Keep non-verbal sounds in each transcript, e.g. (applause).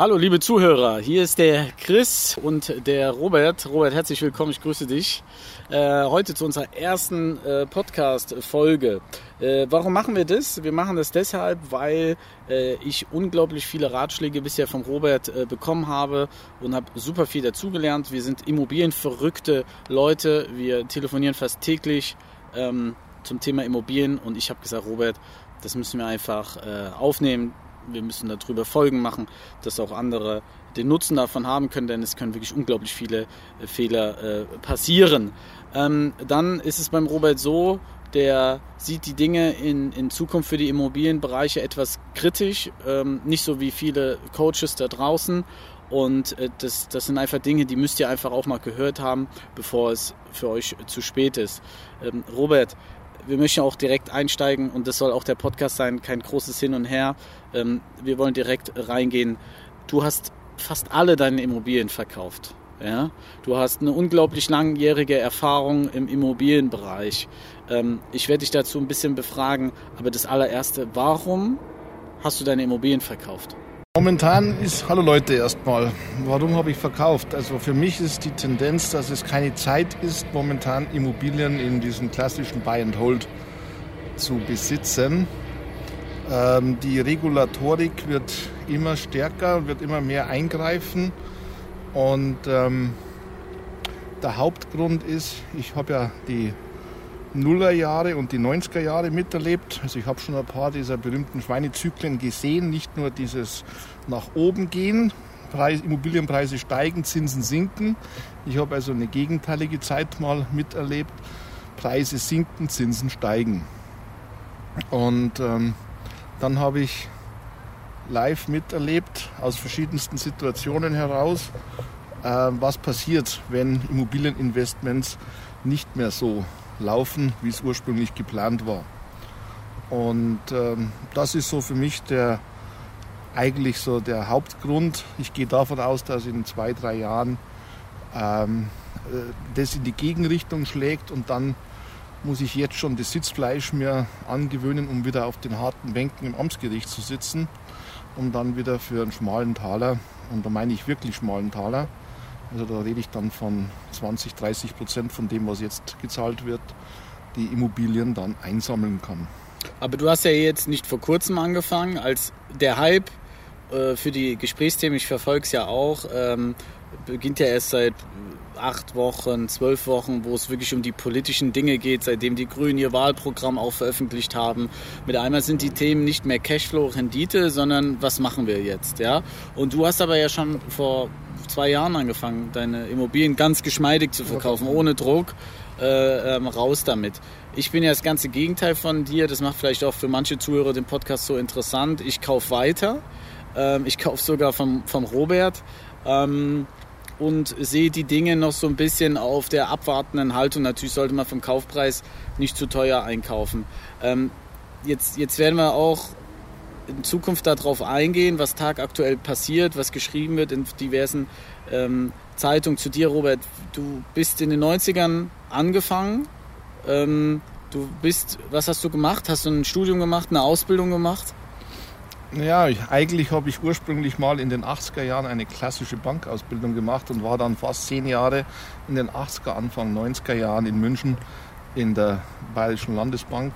Hallo liebe Zuhörer, hier ist der Chris und der Robert. Robert, herzlich willkommen, ich grüße dich. Äh, heute zu unserer ersten äh, Podcast-Folge. Äh, warum machen wir das? Wir machen das deshalb, weil äh, ich unglaublich viele Ratschläge bisher vom Robert äh, bekommen habe und habe super viel dazugelernt. Wir sind immobilienverrückte Leute, wir telefonieren fast täglich ähm, zum Thema Immobilien und ich habe gesagt, Robert, das müssen wir einfach äh, aufnehmen wir müssen darüber Folgen machen, dass auch andere den Nutzen davon haben können, denn es können wirklich unglaublich viele äh, Fehler äh, passieren. Ähm, dann ist es beim Robert so, der sieht die Dinge in, in Zukunft für die Immobilienbereiche etwas kritisch, ähm, nicht so wie viele Coaches da draußen. Und äh, das, das sind einfach Dinge, die müsst ihr einfach auch mal gehört haben, bevor es für euch zu spät ist. Ähm, Robert, wir möchten auch direkt einsteigen und das soll auch der Podcast sein, kein großes Hin und Her. Ähm, wir wollen direkt reingehen. Du hast fast alle deine Immobilien verkauft. Ja? Du hast eine unglaublich langjährige Erfahrung im Immobilienbereich. Ähm, ich werde dich dazu ein bisschen befragen, aber das allererste, warum hast du deine Immobilien verkauft? Momentan ist, hallo Leute erstmal, warum habe ich verkauft? Also für mich ist die Tendenz, dass es keine Zeit ist, momentan Immobilien in diesem klassischen Buy and Hold zu besitzen. Ähm, die Regulatorik wird immer stärker, wird immer mehr eingreifen und ähm, der Hauptgrund ist, ich habe ja die Nullerjahre und die 90er Jahre miterlebt. Also ich habe schon ein paar dieser berühmten Schweinezyklen gesehen, nicht nur dieses nach oben gehen, Preis, Immobilienpreise steigen, Zinsen sinken. Ich habe also eine gegenteilige Zeit mal miterlebt. Preise sinken, Zinsen steigen. Und ähm, dann habe ich live miterlebt, aus verschiedensten Situationen heraus, äh, was passiert, wenn Immobilieninvestments nicht mehr so laufen, wie es ursprünglich geplant war. Und ähm, das ist so für mich der eigentlich so der Hauptgrund. Ich gehe davon aus, dass in zwei, drei Jahren ähm, äh, das in die Gegenrichtung schlägt und dann muss ich jetzt schon das Sitzfleisch mir angewöhnen, um wieder auf den harten Bänken im Amtsgericht zu sitzen, um dann wieder für einen schmalen Taler, und da meine ich wirklich schmalen Taler, also da rede ich dann von 20, 30 Prozent von dem, was jetzt gezahlt wird, die Immobilien dann einsammeln kann. Aber du hast ja jetzt nicht vor kurzem angefangen, als der Hype äh, für die Gesprächsthemen, ich verfolge es ja auch, ähm, beginnt ja erst seit acht Wochen, zwölf Wochen, wo es wirklich um die politischen Dinge geht, seitdem die Grünen ihr Wahlprogramm auch veröffentlicht haben. Mit einmal sind die Themen nicht mehr Cashflow, Rendite, sondern was machen wir jetzt, ja? Und du hast aber ja schon vor zwei Jahren angefangen, deine Immobilien ganz geschmeidig zu verkaufen, ohne Druck. Äh, ähm, raus damit. Ich bin ja das ganze Gegenteil von dir. Das macht vielleicht auch für manche Zuhörer den Podcast so interessant. Ich kaufe weiter. Ähm, ich kaufe sogar vom, vom Robert. Ähm, und sehe die Dinge noch so ein bisschen auf der abwartenden Haltung. Natürlich sollte man vom Kaufpreis nicht zu teuer einkaufen. Ähm, jetzt, jetzt werden wir auch in Zukunft darauf eingehen, was tagaktuell passiert, was geschrieben wird in diversen ähm, Zeitungen. Zu dir, Robert, du bist in den 90ern angefangen. Ähm, du bist, was hast du gemacht? Hast du ein Studium gemacht, eine Ausbildung gemacht? Ja, ich, eigentlich habe ich ursprünglich mal in den 80er Jahren eine klassische Bankausbildung gemacht und war dann fast zehn Jahre in den 80er, Anfang 90er Jahren in München in der Bayerischen Landesbank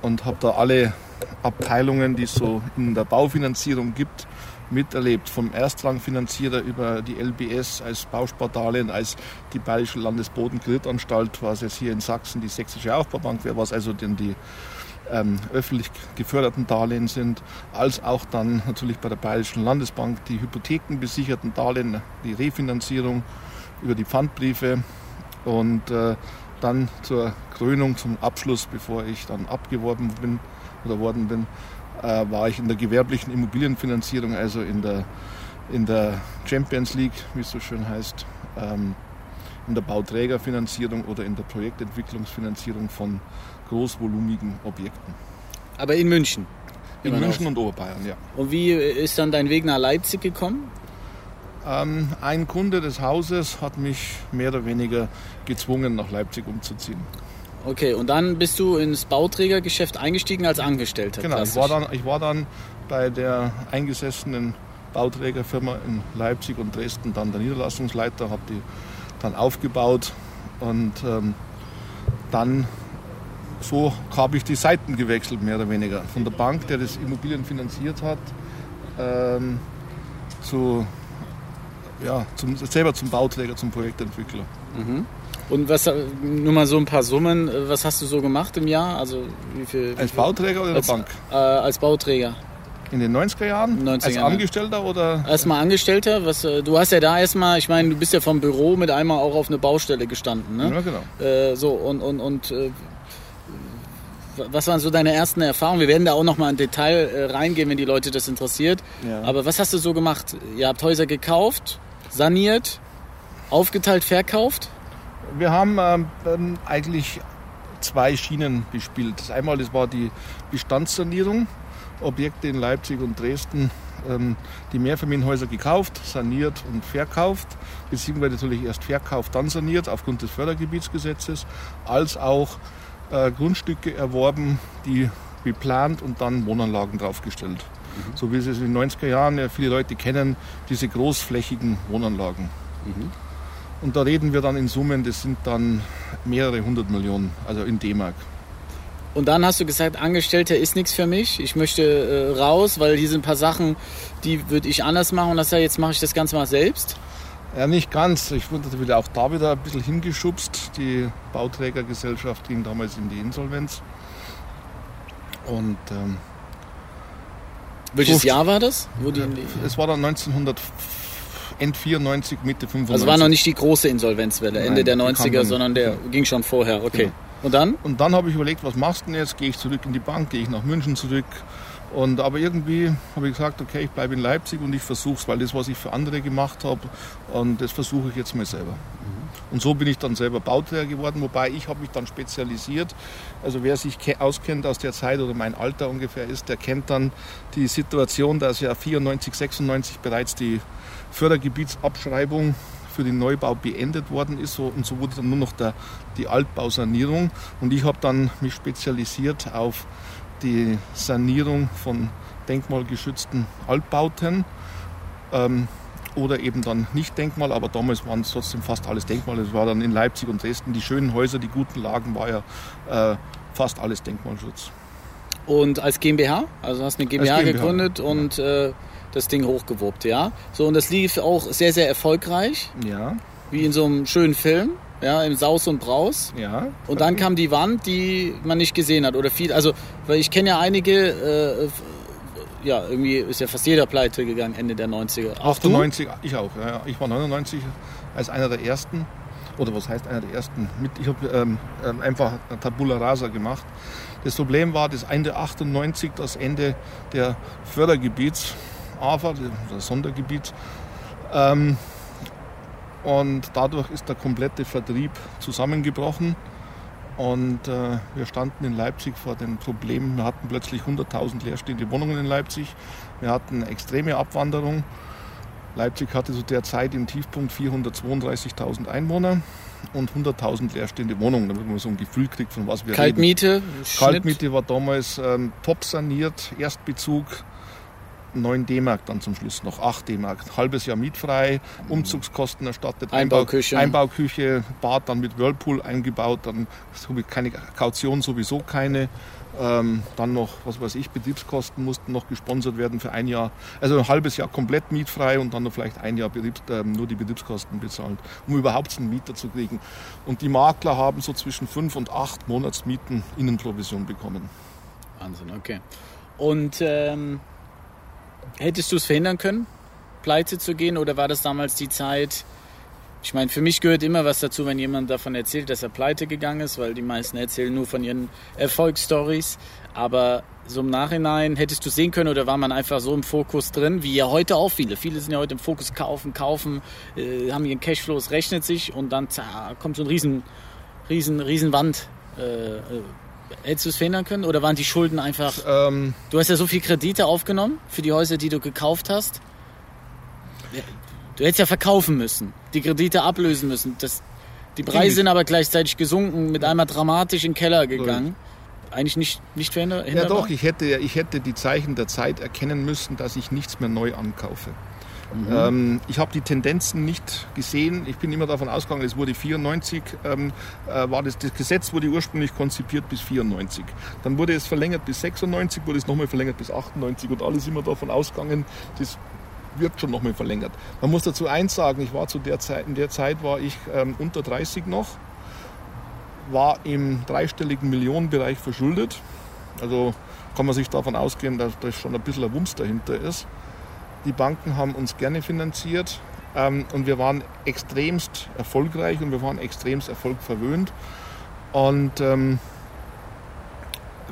und habe da alle Abteilungen, die es so in der Baufinanzierung gibt, miterlebt. Vom Erstrangfinanzierer über die LBS als Bauspardarlehen, als die Bayerische Landesbodenkreditanstalt, was jetzt hier in Sachsen die Sächsische Aufbaubank wäre, was also denn die ähm, öffentlich geförderten Darlehen sind, als auch dann natürlich bei der Bayerischen Landesbank die hypothekenbesicherten Darlehen, die Refinanzierung über die Pfandbriefe. Und äh, dann zur Krönung, zum Abschluss, bevor ich dann abgeworben bin oder worden bin, äh, war ich in der gewerblichen Immobilienfinanzierung, also in der, in der Champions League, wie es so schön heißt, ähm, in der Bauträgerfinanzierung oder in der Projektentwicklungsfinanzierung von großvolumigen Objekten. Aber in München? In München und Oberbayern, ja. Und wie ist dann dein Weg nach Leipzig gekommen? Ähm, ein Kunde des Hauses hat mich mehr oder weniger gezwungen, nach Leipzig umzuziehen. Okay, und dann bist du ins Bauträgergeschäft eingestiegen als Angestellter. Genau, ich war, dann, ich war dann bei der eingesessenen Bauträgerfirma in Leipzig und Dresden dann der Niederlassungsleiter, habe die dann aufgebaut und ähm, dann so habe ich die Seiten gewechselt, mehr oder weniger. Von der Bank, der das Immobilien finanziert hat, ähm, zu, ja, zum, selber zum Bauträger, zum Projektentwickler. Mhm. Und was, nur mal so ein paar Summen, was hast du so gemacht im Jahr? Also wie viel, wie als? Bauträger oder als, Bank? Äh, als Bauträger. In den 90er Jahren? 90er als. Angestellter oder? Erstmal Angestellter, was, äh, du hast ja da erstmal, ich meine, du bist ja vom Büro mit einmal auch auf eine Baustelle gestanden, ne? Ja, genau. Äh, so, und, und, und äh, was waren so deine ersten Erfahrungen? Wir werden da auch nochmal in Detail äh, reingehen, wenn die Leute das interessiert. Ja. Aber was hast du so gemacht? Ihr habt Häuser gekauft, saniert, aufgeteilt, verkauft? Wir haben ähm, ähm, eigentlich zwei Schienen bespielt. Das einmal das war die Bestandssanierung, Objekte in Leipzig und Dresden, ähm, die Mehrfamilienhäuser gekauft, saniert und verkauft, beziehungsweise natürlich erst verkauft, dann saniert aufgrund des Fördergebietsgesetzes, als auch äh, Grundstücke erworben, die beplant und dann Wohnanlagen draufgestellt. So wie es in den 90er Jahren ja viele Leute kennen, diese großflächigen Wohnanlagen. Und da reden wir dann in Summen, das sind dann mehrere hundert Millionen, also in D-Mark. Und dann hast du gesagt, Angestellter ist nichts für mich. Ich möchte äh, raus, weil hier sind ein paar Sachen, die würde ich anders machen. Und das ja, jetzt mache ich das Ganze mal selbst. Ja, nicht ganz. Ich wurde wieder auch da wieder ein bisschen hingeschubst. Die Bauträgergesellschaft ging damals in die Insolvenz. Und ähm, Welches So- Jahr war das? Die, es war dann 1900, End 94, Mitte 95. also war noch nicht die große Insolvenzwelle, Ende Nein, der die kam 90er, dann- sondern der ging schon vorher. Okay. Genau. Und dann? Und dann habe ich überlegt, was machst du denn jetzt? Gehe ich zurück in die Bank, gehe ich nach München zurück? Und aber irgendwie habe ich gesagt, okay, ich bleibe in Leipzig und ich versuche es, weil das, was ich für andere gemacht habe, und das versuche ich jetzt mal selber. Und so bin ich dann selber Bauträger geworden, wobei ich habe mich dann spezialisiert. Also wer sich ke- auskennt aus der Zeit oder mein Alter ungefähr ist, der kennt dann die Situation, dass ja 94, 96 bereits die Fördergebietsabschreibung für den Neubau beendet worden ist so, und so wurde dann nur noch der, die Altbausanierung und ich habe dann mich spezialisiert auf die Sanierung von denkmalgeschützten Altbauten ähm, oder eben dann nicht Denkmal, aber damals waren es trotzdem fast alles Denkmal. Es war dann in Leipzig und Dresden die schönen Häuser, die guten Lagen, war ja äh, fast alles Denkmalschutz. Und als GmbH? Also hast eine GmbH, GmbH, gegründet und äh, das Ding hochgewuppt, ja? So, und das lief auch sehr, sehr erfolgreich, Ja, wie in so einem schönen Film, ja, im Saus und Braus. ja. Und dann kam die Wand, die man nicht gesehen hat oder viel. Also, weil ich kenne ja einige, äh, ja, irgendwie ist ja fast jeder pleite gegangen Ende der 90er. Auch du? 98, ich auch. Ja, ja. ich war 99 als einer der ersten. Oder was heißt einer der ersten? Mit, ich habe ähm, ähm, einfach Tabula Rasa gemacht. Das Problem war das Ende 98, das Ende der Fördergebiets, AFA, das Sondergebiet. Ähm, und dadurch ist der komplette Vertrieb zusammengebrochen. Und äh, wir standen in Leipzig vor dem Problem, wir hatten plötzlich 100.000 leerstehende Wohnungen in Leipzig. Wir hatten extreme Abwanderung. Leipzig hatte zu der Zeit im Tiefpunkt 432.000 Einwohner und 100.000 leerstehende Wohnungen, damit man so ein Gefühl kriegt, von was wir reden. Kaltmiete. Kaltmiete war damals ähm, top saniert, Erstbezug 9 D-Mark dann zum Schluss noch 8 D-Mark. Halbes Jahr mietfrei, Umzugskosten erstattet, Einbauküche. Einbau, Einbauküche, Bad dann mit Whirlpool eingebaut, dann keine Kaution sowieso keine. Ähm, dann noch, was weiß ich, Betriebskosten mussten noch gesponsert werden für ein Jahr. Also ein halbes Jahr komplett mietfrei und dann noch vielleicht ein Jahr Betriebs, ähm, nur die Betriebskosten bezahlt, um überhaupt einen Mieter zu kriegen. Und die Makler haben so zwischen fünf und acht Monatsmieten Innenprovision bekommen. Wahnsinn, okay. Und ähm, hättest du es verhindern können, pleite zu gehen oder war das damals die Zeit? Ich meine, für mich gehört immer was dazu, wenn jemand davon erzählt, dass er pleite gegangen ist, weil die meisten erzählen nur von ihren Erfolgsstories. Aber so im Nachhinein hättest du sehen können oder war man einfach so im Fokus drin, wie ja heute auch viele. Viele sind ja heute im Fokus kaufen, kaufen, äh, haben ihren Cashflow, es rechnet sich und dann zack, kommt so ein riesen, riesen, riesen Wand. Äh, äh, hättest du es verhindern können oder waren die Schulden einfach Ähm, Du hast ja so viel Kredite aufgenommen für die Häuser, die du gekauft hast. Du hättest ja verkaufen müssen, die Kredite ablösen müssen. Das, die Preise sind aber gleichzeitig gesunken, mit einmal dramatisch in den Keller gegangen. eigentlich nicht, nicht verhinderbar? Ja doch, ich hätte, ich hätte die Zeichen der Zeit erkennen müssen, dass ich nichts mehr neu ankaufe. Mhm. Ähm, ich habe die Tendenzen nicht gesehen. Ich bin immer davon ausgegangen, es wurde 94, ähm, äh, war das, das Gesetz wurde ursprünglich konzipiert bis 94. Dann wurde es verlängert bis 96, wurde es nochmal verlängert bis 98 und alles immer davon ausgegangen, das wird schon nochmal verlängert. Man muss dazu eins sagen, ich war zu der Zeit, in der Zeit war ich ähm, unter 30 noch, war im dreistelligen Millionenbereich verschuldet. Also kann man sich davon ausgehen, dass da schon ein bisschen ein Wumms dahinter ist. Die Banken haben uns gerne finanziert ähm, und wir waren extremst erfolgreich und wir waren extremst erfolgverwöhnt. Und ähm,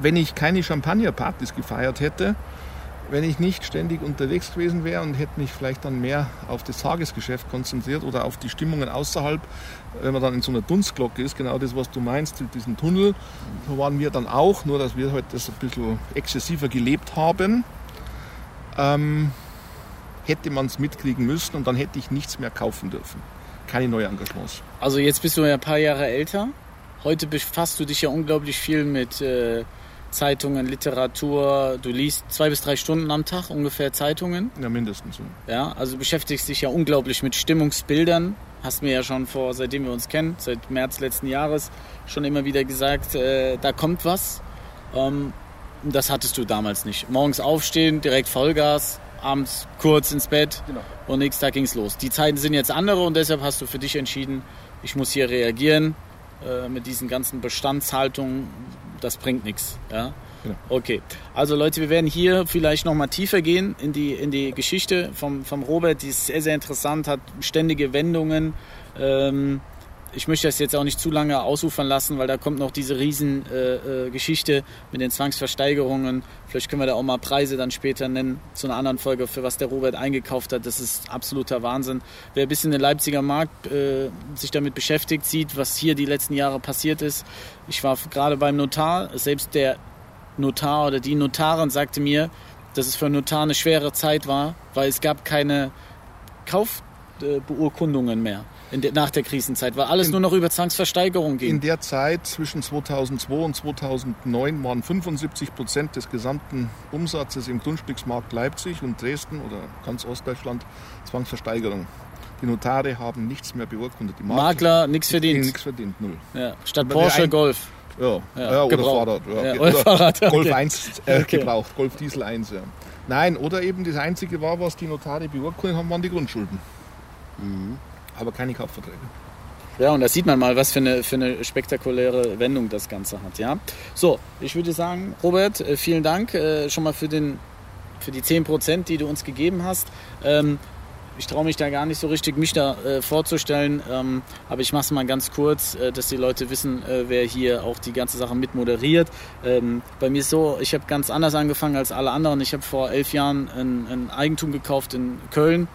wenn ich keine Champagnerpartys gefeiert hätte, wenn ich nicht ständig unterwegs gewesen wäre und hätte mich vielleicht dann mehr auf das Tagesgeschäft konzentriert oder auf die Stimmungen außerhalb, wenn man dann in so einer Dunstglocke ist, genau das, was du meinst, mit diesem Tunnel, so waren wir dann auch, nur dass wir halt das ein bisschen exzessiver gelebt haben. Ähm, hätte man es mitkriegen müssen und dann hätte ich nichts mehr kaufen dürfen. Keine Neuengagements. Also jetzt bist du ja ein paar Jahre älter. Heute befasst du dich ja unglaublich viel mit äh, Zeitungen, Literatur. Du liest zwei bis drei Stunden am Tag ungefähr Zeitungen. Ja, mindestens. Ja, also beschäftigst dich ja unglaublich mit Stimmungsbildern. Hast mir ja schon vor, seitdem wir uns kennen, seit März letzten Jahres, schon immer wieder gesagt, äh, da kommt was. Ähm, das hattest du damals nicht. Morgens aufstehen, direkt Vollgas, abends kurz ins Bett genau. und nächsten Tag ging es los. Die Zeiten sind jetzt andere und deshalb hast du für dich entschieden, ich muss hier reagieren äh, mit diesen ganzen Bestandshaltungen. Das bringt nichts. Ja? Genau. Okay, also Leute, wir werden hier vielleicht noch mal tiefer gehen in die, in die Geschichte vom, vom Robert. Die ist sehr, sehr interessant, hat ständige Wendungen. Ähm, ich möchte das jetzt auch nicht zu lange ausufern lassen, weil da kommt noch diese Riesengeschichte äh, äh, mit den Zwangsversteigerungen. Vielleicht können wir da auch mal Preise dann später nennen zu einer anderen Folge, für was der Robert eingekauft hat. Das ist absoluter Wahnsinn. Wer ein bisschen den Leipziger Markt äh, sich damit beschäftigt, sieht, was hier die letzten Jahre passiert ist. Ich war gerade beim Notar, selbst der Notar oder die Notarin sagte mir, dass es für einen Notar eine schwere Zeit war, weil es gab keine Kaufbeurkundungen mehr der, nach der Krisenzeit, weil alles in, nur noch über Zwangsversteigerung ging. In der Zeit zwischen 2002 und 2009 waren 75 Prozent des gesamten Umsatzes im Grundstücksmarkt Leipzig und Dresden oder ganz Ostdeutschland Zwangsversteigerung. Die Notare haben nichts mehr beurkundet. Die Makler, nichts verdient. Nichts verdient, null. Ja. Statt Porsche, ein, Golf. Ja, ja, ja oder. Fahrrad. Ja. oder Fahrrad, okay. Golf 1 äh, okay. gebraucht, Golf Diesel 1. Ja. Nein, oder eben das Einzige war, was die Notare beurkundet haben, waren die Grundschulden. Mhm aber keine Kaufverträge. Ja, und da sieht man mal, was für eine, für eine spektakuläre Wendung das Ganze hat. Ja? So, ich würde sagen, Robert, äh, vielen Dank äh, schon mal für, den, für die 10%, die du uns gegeben hast. Ähm, ich traue mich da gar nicht so richtig, mich da äh, vorzustellen, ähm, aber ich mache es mal ganz kurz, äh, dass die Leute wissen, äh, wer hier auch die ganze Sache mit moderiert. Ähm, bei mir ist so, ich habe ganz anders angefangen als alle anderen. Ich habe vor elf Jahren ein, ein Eigentum gekauft in Köln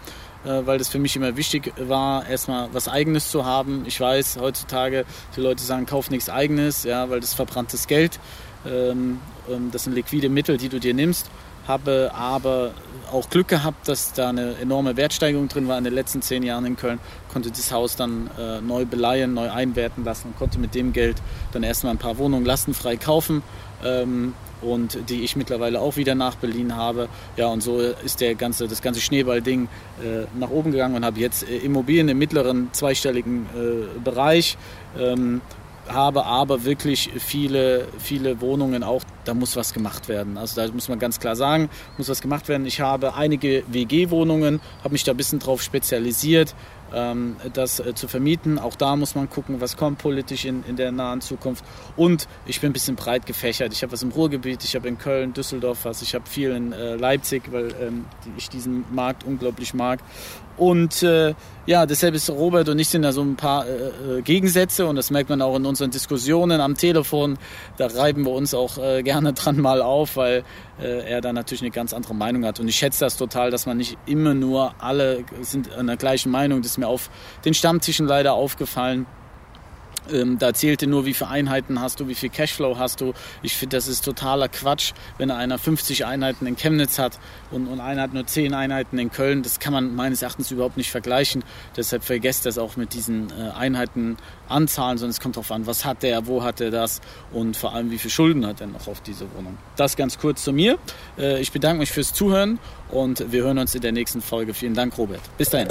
weil das für mich immer wichtig war, erstmal was Eigenes zu haben. Ich weiß, heutzutage, die Leute sagen, kauf nichts Eigenes, ja, weil das ist verbranntes Geld. Ähm, ähm, das sind liquide Mittel, die du dir nimmst. Habe aber auch Glück gehabt, dass da eine enorme Wertsteigerung drin war in den letzten zehn Jahren in Köln. Konnte das Haus dann äh, neu beleihen, neu einwerten lassen und konnte mit dem Geld dann erstmal ein paar Wohnungen lastenfrei kaufen. Ähm, und die ich mittlerweile auch wieder nachbeliehen habe. Ja, und so ist der ganze, das ganze Schneeballding äh, nach oben gegangen und habe jetzt äh, Immobilien im mittleren zweistelligen äh, Bereich. Ähm, habe aber wirklich viele, viele Wohnungen auch, da muss was gemacht werden. Also da muss man ganz klar sagen, muss was gemacht werden. Ich habe einige WG-Wohnungen, habe mich da ein bisschen drauf spezialisiert, ähm, das äh, zu vermieten. Auch da muss man gucken, was kommt politisch in, in der nahen Zukunft. Und ich bin ein bisschen breit gefächert. Ich habe was im Ruhrgebiet, ich habe in Köln, Düsseldorf was, ich habe viel in äh, Leipzig, weil ähm, ich diesen Markt unglaublich mag. Und äh, ja, deshalb ist Robert und ich sind da so ein paar äh, äh, Gegensätze und das merkt man auch in unseren Diskussionen am Telefon. Da reiben wir uns auch äh, gerne (laughs) dran mal auf, weil äh, er da natürlich eine ganz andere Meinung hat. Und ich schätze das total, dass man nicht immer nur alle sind an der gleichen Meinung. Das ist mir auf den Stammtischen leider aufgefallen. Ähm, da zählte nur, wie viele Einheiten hast du, wie viel Cashflow hast du. Ich finde, das ist totaler Quatsch, wenn einer 50 Einheiten in Chemnitz hat und, und einer hat nur 10 Einheiten in Köln. Das kann man meines Erachtens überhaupt nicht vergleichen. Deshalb vergesst das auch mit diesen äh, Einheitenanzahlen, sondern es kommt darauf an, was hat der, wo hat er das und vor allem, wie viele Schulden hat er noch auf diese Wohnung. Das ganz kurz zu mir. Äh, ich bedanke mich fürs Zuhören und wir hören uns in der nächsten Folge. Vielen Dank, Robert. Bis dahin.